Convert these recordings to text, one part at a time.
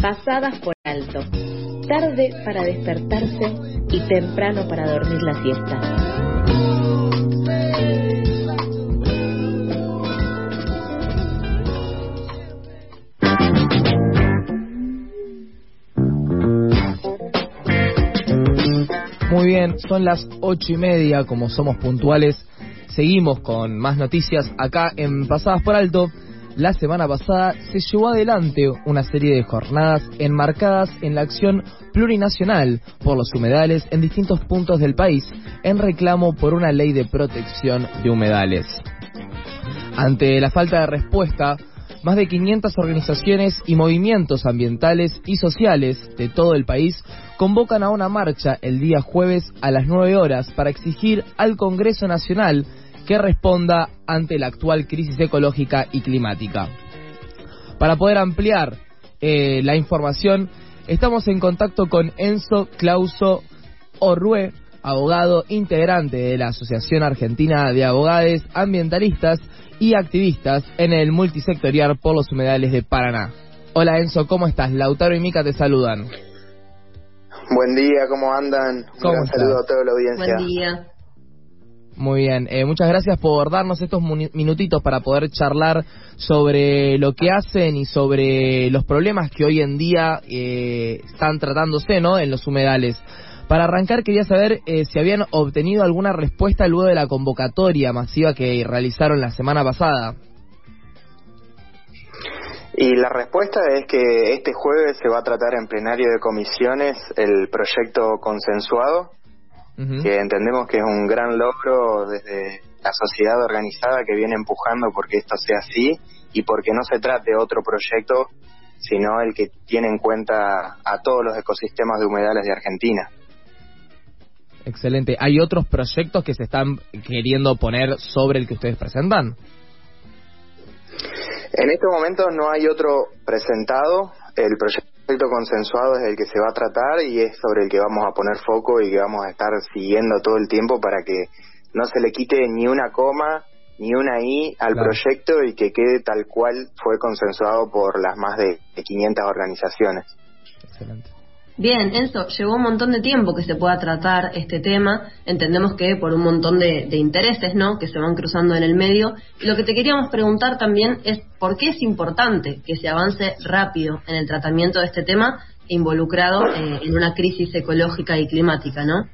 pasadas por alto, tarde para despertarse y temprano para dormir la siesta. Muy bien, son las ocho y media, como somos puntuales, seguimos con más noticias acá en Pasadas por Alto. La semana pasada se llevó adelante una serie de jornadas enmarcadas en la acción plurinacional por los humedales en distintos puntos del país en reclamo por una ley de protección de humedales. Ante la falta de respuesta, más de 500 organizaciones y movimientos ambientales y sociales de todo el país convocan a una marcha el día jueves a las 9 horas para exigir al Congreso Nacional que responda ante la actual crisis ecológica y climática. Para poder ampliar eh, la información, estamos en contacto con Enzo Clauso Orrue, abogado integrante de la Asociación Argentina de Abogados Ambientalistas y Activistas en el multisectorial por los humedales de Paraná. Hola Enzo, ¿cómo estás? Lautaro y Mica te saludan. Buen día, ¿cómo andan? ¿Cómo Un gran saludo a toda la audiencia. Buen día. Muy bien, eh, muchas gracias por darnos estos minutitos para poder charlar sobre lo que hacen y sobre los problemas que hoy en día eh, están tratándose ¿no? en los humedales. Para arrancar quería saber eh, si habían obtenido alguna respuesta luego de la convocatoria masiva que realizaron la semana pasada. Y la respuesta es que este jueves se va a tratar en plenario de comisiones el proyecto consensuado, Que entendemos que es un gran logro desde la sociedad organizada que viene empujando porque esto sea así y porque no se trate otro proyecto, sino el que tiene en cuenta a todos los ecosistemas de humedales de Argentina. Excelente. ¿Hay otros proyectos que se están queriendo poner sobre el que ustedes presentan? En estos momentos no hay otro presentado. El proyecto consensuado es el que se va a tratar y es sobre el que vamos a poner foco y que vamos a estar siguiendo todo el tiempo para que no se le quite ni una coma ni una i al Claro. proyecto y que quede tal cual fue consensuado por las más de 500 organizaciones. Excelente. Bien, Enzo, llevó un montón de tiempo que se pueda tratar este tema. Entendemos que por un montón de, intereses, ¿no? Que se van cruzando en el medio. Lo que te queríamos preguntar también es por qué es importante que se avance rápido en el tratamiento de este tema involucrado eh, en una crisis ecológica y climática, ¿no?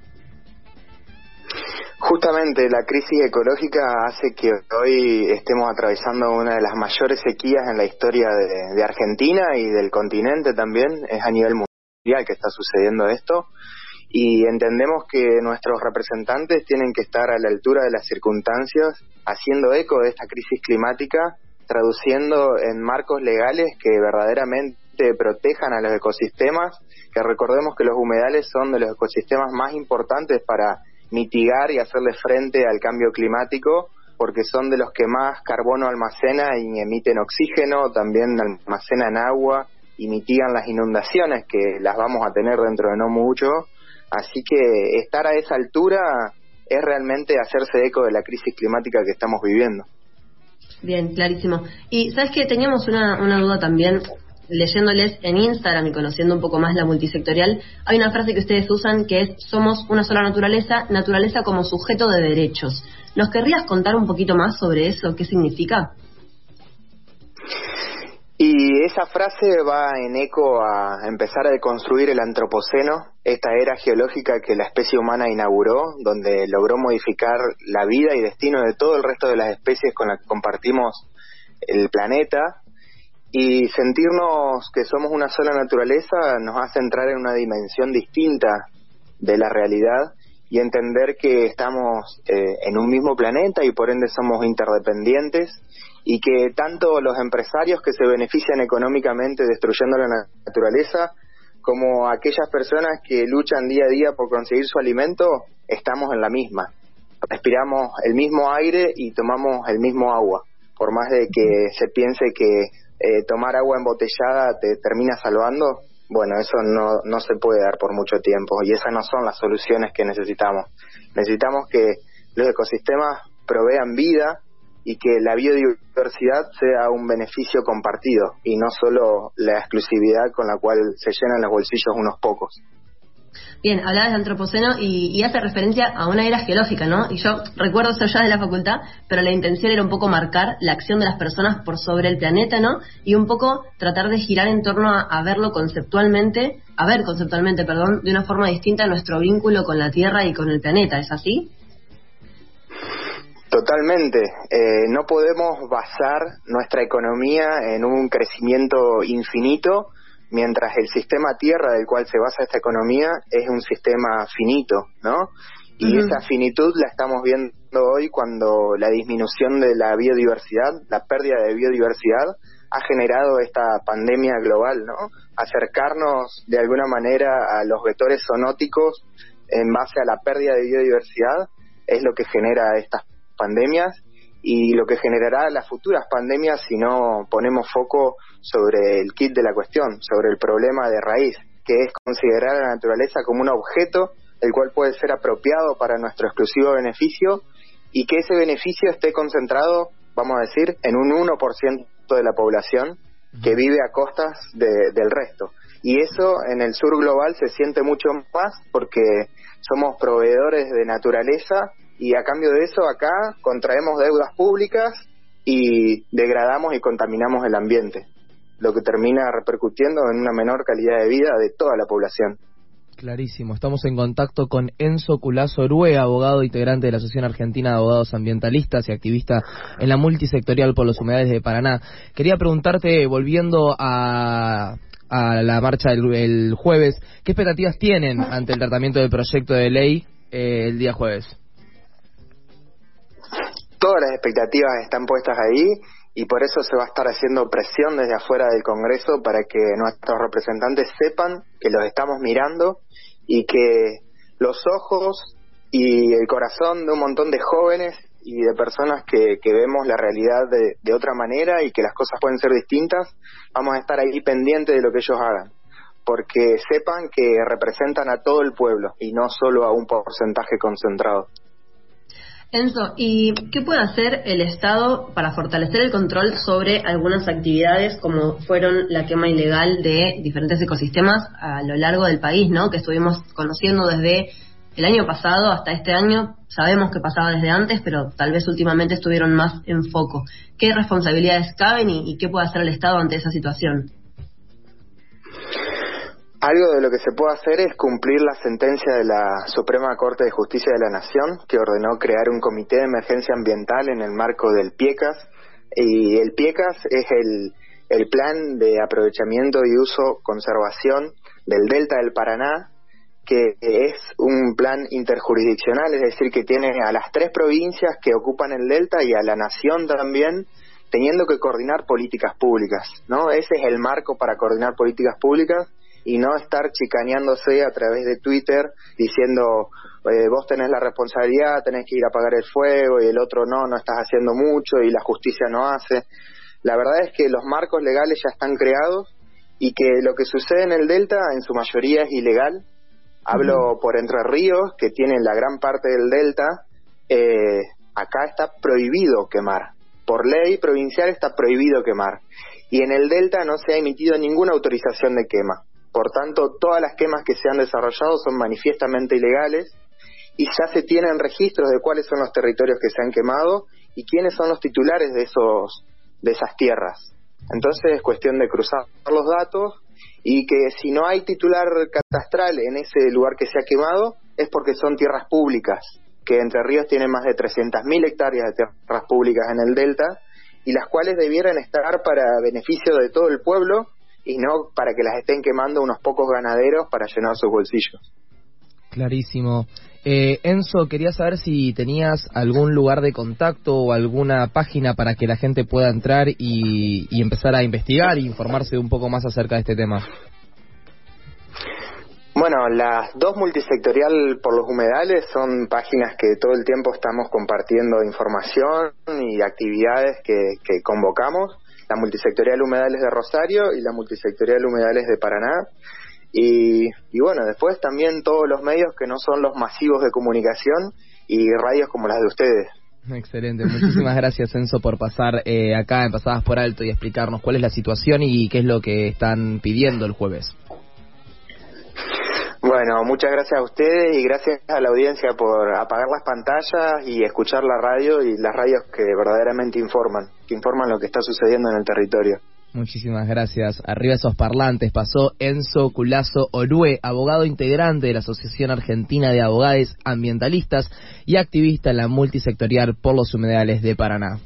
Justamente la crisis ecológica hace que hoy estemos atravesando una de las mayores sequías en la historia de, de Argentina y del continente también, es a nivel mundial que está sucediendo esto y entendemos que nuestros representantes tienen que estar a la altura de las circunstancias, haciendo eco de esta crisis climática, traduciendo en marcos legales que verdaderamente protejan a los ecosistemas, que recordemos que los humedales son de los ecosistemas más importantes para mitigar y hacerle frente al cambio climático porque son de los que más carbono almacena y emiten oxígeno, también almacenan agua y mitigan las inundaciones que las vamos a tener dentro de no mucho. Así que estar a esa altura es realmente hacerse eco de la crisis climática que estamos viviendo. Bien, clarísimo. Y sabes que teníamos una, una duda también, leyéndoles en Instagram y conociendo un poco más la multisectorial, hay una frase que ustedes usan que es somos una sola naturaleza, naturaleza como sujeto de derechos. ¿Nos querrías contar un poquito más sobre eso? ¿Qué significa? Y esa frase va en eco a empezar a deconstruir el antropoceno, esta era geológica que la especie humana inauguró, donde logró modificar la vida y destino de todo el resto de las especies con las que compartimos el planeta. Y sentirnos que somos una sola naturaleza nos hace entrar en una dimensión distinta de la realidad y entender que estamos eh, en un mismo planeta y por ende somos interdependientes y que tanto los empresarios que se benefician económicamente destruyendo la na- naturaleza como aquellas personas que luchan día a día por conseguir su alimento, estamos en la misma. Respiramos el mismo aire y tomamos el mismo agua. Por más de que se piense que eh, tomar agua embotellada te termina salvando, bueno, eso no, no se puede dar por mucho tiempo y esas no son las soluciones que necesitamos. Necesitamos que los ecosistemas provean vida y que la biodiversidad sea un beneficio compartido y no solo la exclusividad con la cual se llenan los bolsillos unos pocos. Bien, hablabas de antropoceno y, hace referencia a una era geológica, ¿no? Y yo recuerdo eso ya de la facultad, pero la intención era un poco marcar la acción de las personas por sobre el planeta, ¿no? Y un poco tratar de girar en torno a, verlo conceptualmente, a ver conceptualmente, perdón, de una forma distinta nuestro vínculo con la Tierra y con el planeta, ¿es así? Totalmente. Eh, no podemos basar nuestra economía en un crecimiento infinito mientras el sistema tierra del cual se basa esta economía es un sistema finito, ¿no? Y esa finitud la estamos viendo hoy cuando la disminución de la biodiversidad, la pérdida de biodiversidad, ha generado esta pandemia global, ¿no? Acercarnos de alguna manera a los vectores zoonóticos en base a la pérdida de biodiversidad es lo que genera estas pandemias y lo que generará las futuras pandemias si no ponemos foco sobre el kit de la cuestión, sobre el problema de raíz, que es considerar a la naturaleza como un objeto el cual puede ser apropiado para nuestro exclusivo beneficio y que ese beneficio esté concentrado, vamos a decir, en un 1% de la población que vive a costas del resto. Y eso en el sur global se siente mucho más porque somos proveedores de naturaleza y a cambio de eso acá contraemos deudas públicas y degradamos y contaminamos el ambiente, lo que termina repercutiendo en una menor calidad de vida de toda la población. Clarísimo. Estamos en contacto con Enzo Culazo Orue, abogado integrante de la Asociación Argentina de Abogados Ambientalistas y activista en la multisectorial por los humedales de Paraná. Quería preguntarte, volviendo a, a la marcha del jueves, ¿qué expectativas tienen ante el tratamiento del proyecto de ley eh, el día jueves? Todas las expectativas están puestas ahí y por eso se va a estar haciendo presión desde afuera del Congreso para que nuestros representantes sepan que los estamos mirando y que los ojos y el corazón de un montón de jóvenes y de personas que, vemos la realidad de, de, otra manera y que las cosas pueden ser distintas, vamos a estar ahí pendientes de lo que ellos hagan, porque sepan que representan a todo el pueblo y no solo a un porcentaje concentrado. Enzo, ¿y qué puede hacer el Estado para fortalecer el control sobre algunas actividades como fueron la quema ilegal de diferentes ecosistemas a lo largo del país, ¿no? Que estuvimos conociendo desde el año pasado hasta este año. Sabemos que pasaba desde antes, pero tal vez últimamente estuvieron más en foco. ¿Qué responsabilidades caben y qué puede hacer el Estado ante esa situación? Algo de lo que se puede hacer es cumplir la sentencia de la Suprema Corte de Justicia de la Nación, que ordenó crear un comité de emergencia ambiental en el marco del PIECAS. Y el PIECAS es el, el plan de aprovechamiento y uso, conservación del Delta del Paraná, que es un plan interjurisdiccional, es decir, que tiene a las tres provincias que ocupan el Delta y a la Nación también, teniendo que coordinar políticas públicas, ¿no? Ese es el marco para coordinar políticas públicas y no estar chicaneándose a través de Twitter diciendo eh, vos tenés la responsabilidad, tenés que ir a apagar el fuego y el otro no, no estás haciendo mucho y la justicia no hace. La verdad es que los marcos legales ya están creados y que lo que sucede en el Delta en su mayoría es ilegal. Hablo por Entre Ríos, que tienen la gran parte del Delta. Eh, acá está prohibido quemar. Por ley provincial está prohibido quemar. Y en el Delta no se ha emitido ninguna autorización de quema. Por tanto, todas las quemas que se han desarrollado son manifiestamente ilegales y ya se tienen registros de cuáles son los territorios que se han quemado y quiénes son los titulares de esos de esas tierras. Entonces es cuestión de cruzar los datos y que si no hay titular catastral en ese lugar que se ha quemado es porque son tierras públicas, que Entre Ríos tiene más de 300.000 hectáreas de tierras públicas en el delta y las cuales debieran estar para beneficio de todo el pueblo y no para que las estén quemando unos pocos ganaderos para llenar sus bolsillos. Clarísimo. Eh, Enzo, quería saber si tenías algún lugar de contacto o alguna página para que la gente pueda entrar y, y empezar a investigar e informarse un poco más acerca de este tema. Bueno, las dos multisectorial por los humedales son páginas que todo el tiempo estamos compartiendo información y actividades que, que convocamos la multisectorial Humedales de Rosario y la multisectorial Humedales de Paraná. Y, y bueno, después también todos los medios que no son los masivos de comunicación y radios como las de ustedes. Excelente, muchísimas gracias Enzo por pasar eh, acá en Pasadas por Alto y explicarnos cuál es la situación y qué es lo que están pidiendo el jueves. Bueno, muchas gracias a ustedes y gracias a la audiencia por apagar las pantallas y escuchar la radio y las radios que verdaderamente informan, que informan lo que está sucediendo en el territorio. Muchísimas gracias. Arriba esos parlantes pasó Enzo Culazo Orue, abogado integrante de la Asociación Argentina de Abogados Ambientalistas y activista en la multisectorial por los humedales de Paraná.